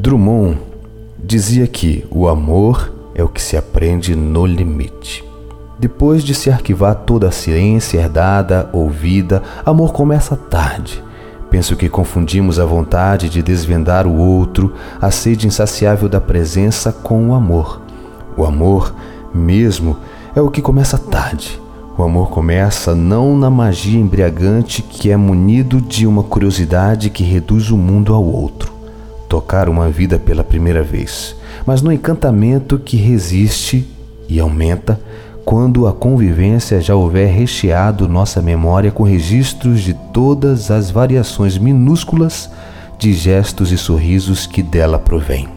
Drummond dizia que o amor é o que se aprende no limite. Depois de se arquivar toda a ciência herdada, ouvida, amor começa tarde. Penso que confundimos a vontade de desvendar o outro, a sede insaciável da presença com o amor. O amor, mesmo, é o que começa tarde. O amor começa não na magia embriagante que é munido de uma curiosidade que reduz o mundo ao outro, tocar uma vida pela primeira vez, mas no encantamento que resiste e aumenta quando a convivência já houver recheado nossa memória com registros de todas as variações minúsculas de gestos e sorrisos que dela provêm.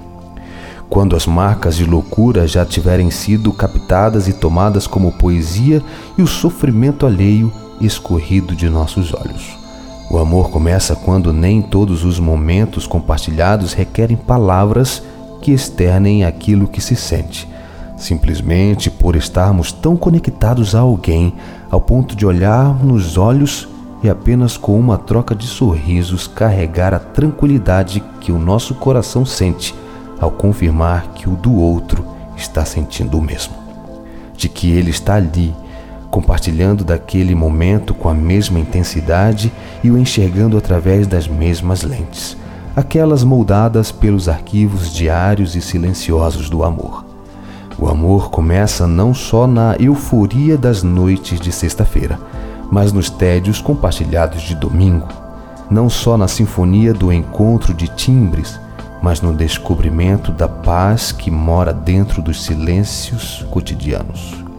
Quando as marcas de loucura já tiverem sido captadas e tomadas como poesia e o sofrimento alheio escorrido de nossos olhos. O amor começa quando nem todos os momentos compartilhados requerem palavras que externem aquilo que se sente simplesmente por estarmos tão conectados a alguém ao ponto de olhar nos olhos e apenas com uma troca de sorrisos carregar a tranquilidade que o nosso coração sente ao confirmar que o do outro está sentindo o mesmo. De que ele está ali, compartilhando daquele momento com a mesma intensidade e o enxergando através das mesmas lentes, aquelas moldadas pelos arquivos diários e silenciosos do amor. O amor começa não só na euforia das noites de sexta-feira, mas nos tédios compartilhados de domingo, não só na sinfonia do encontro de timbres, mas no descobrimento da paz que mora dentro dos silêncios cotidianos.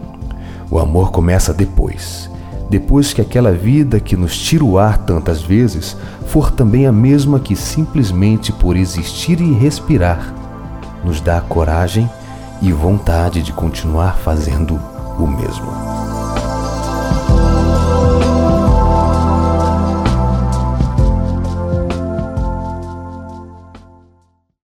O amor começa depois, depois que aquela vida que nos tira o ar tantas vezes for também a mesma que simplesmente por existir e respirar nos dá coragem e vontade de continuar fazendo o mesmo.